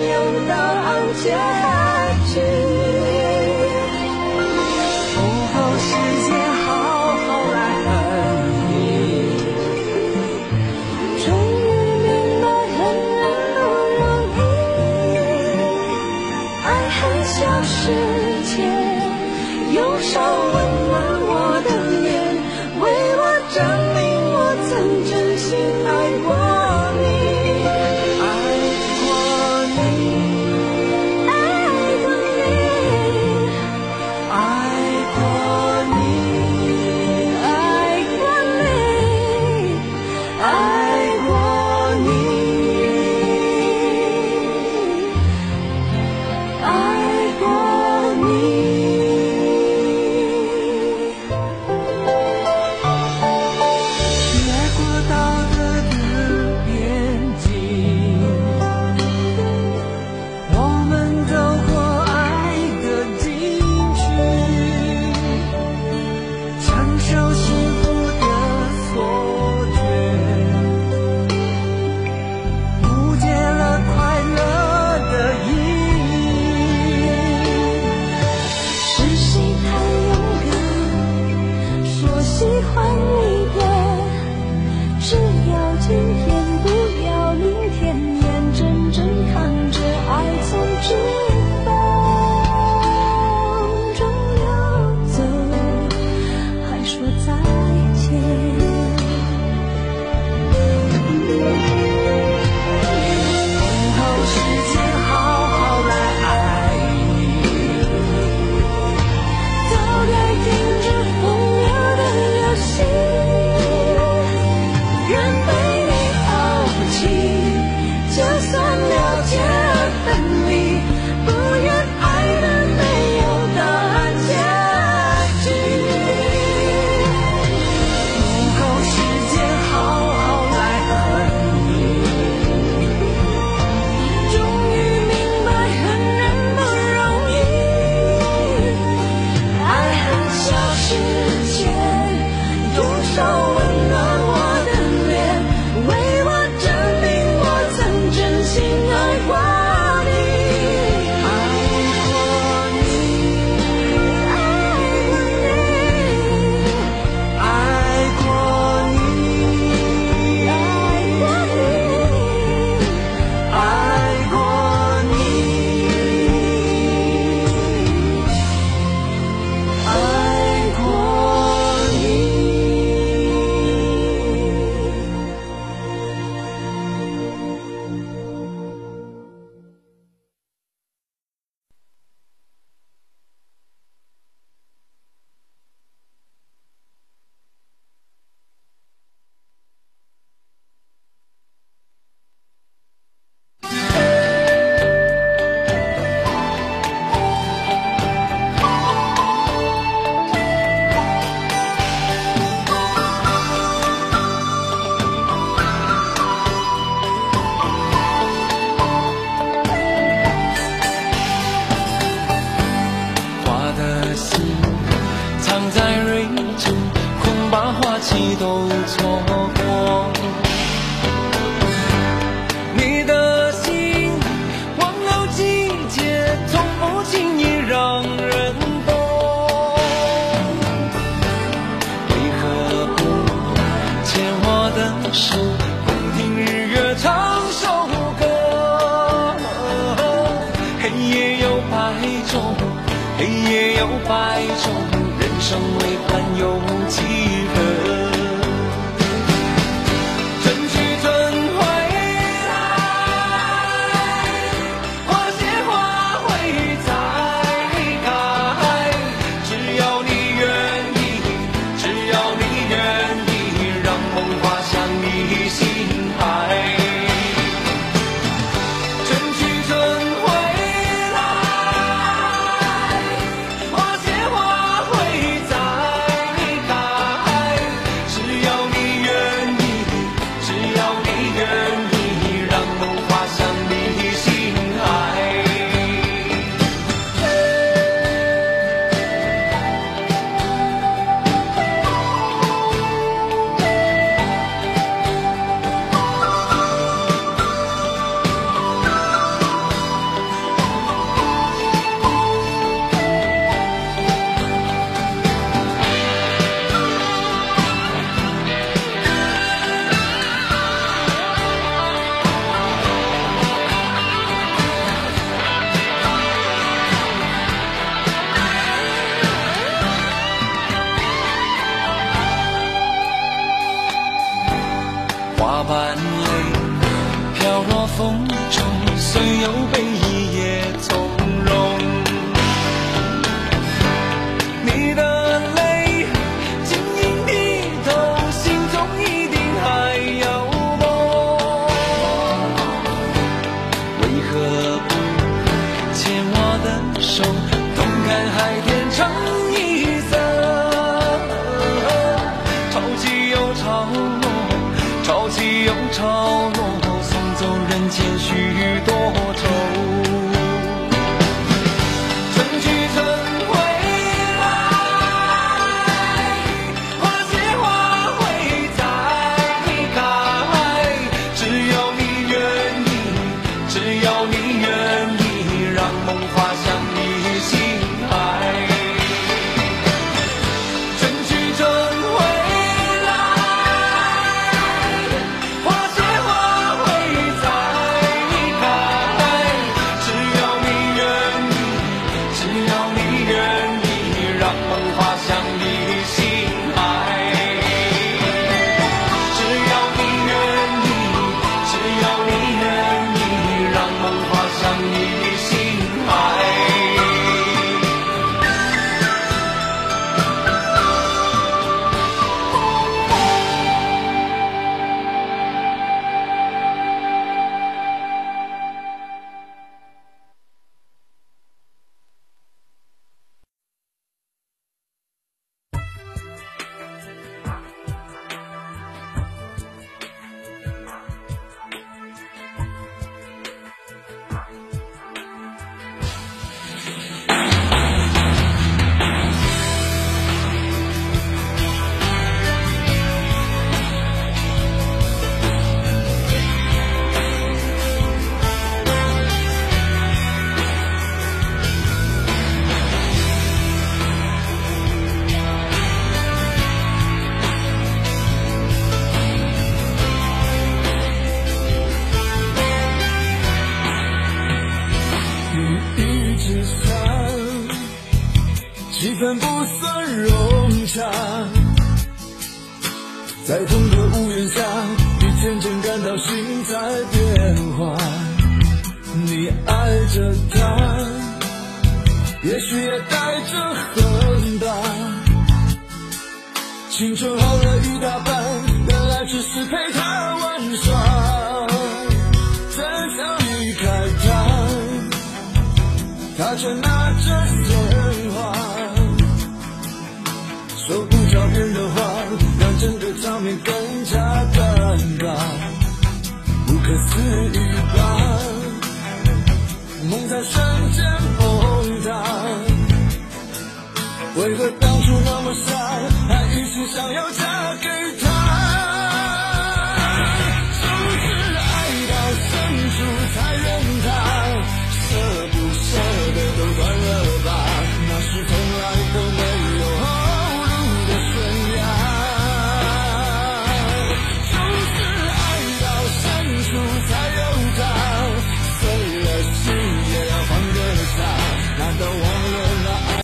有答案结局不够时间好好来恨你终于明白恨人不容易爱恨消失前用手算了解而分黑夜有百种，人生未完有几欢泪飘落风中虽有悲只要你愿意，让梦滑在同个屋檐下，你渐渐感到心在变化。你爱着他，也许也带着恨吧。青春耗了一大半，原来只是陪他玩耍。真想离开他。他却拿着整个场面更加尴尬，不可思议吧？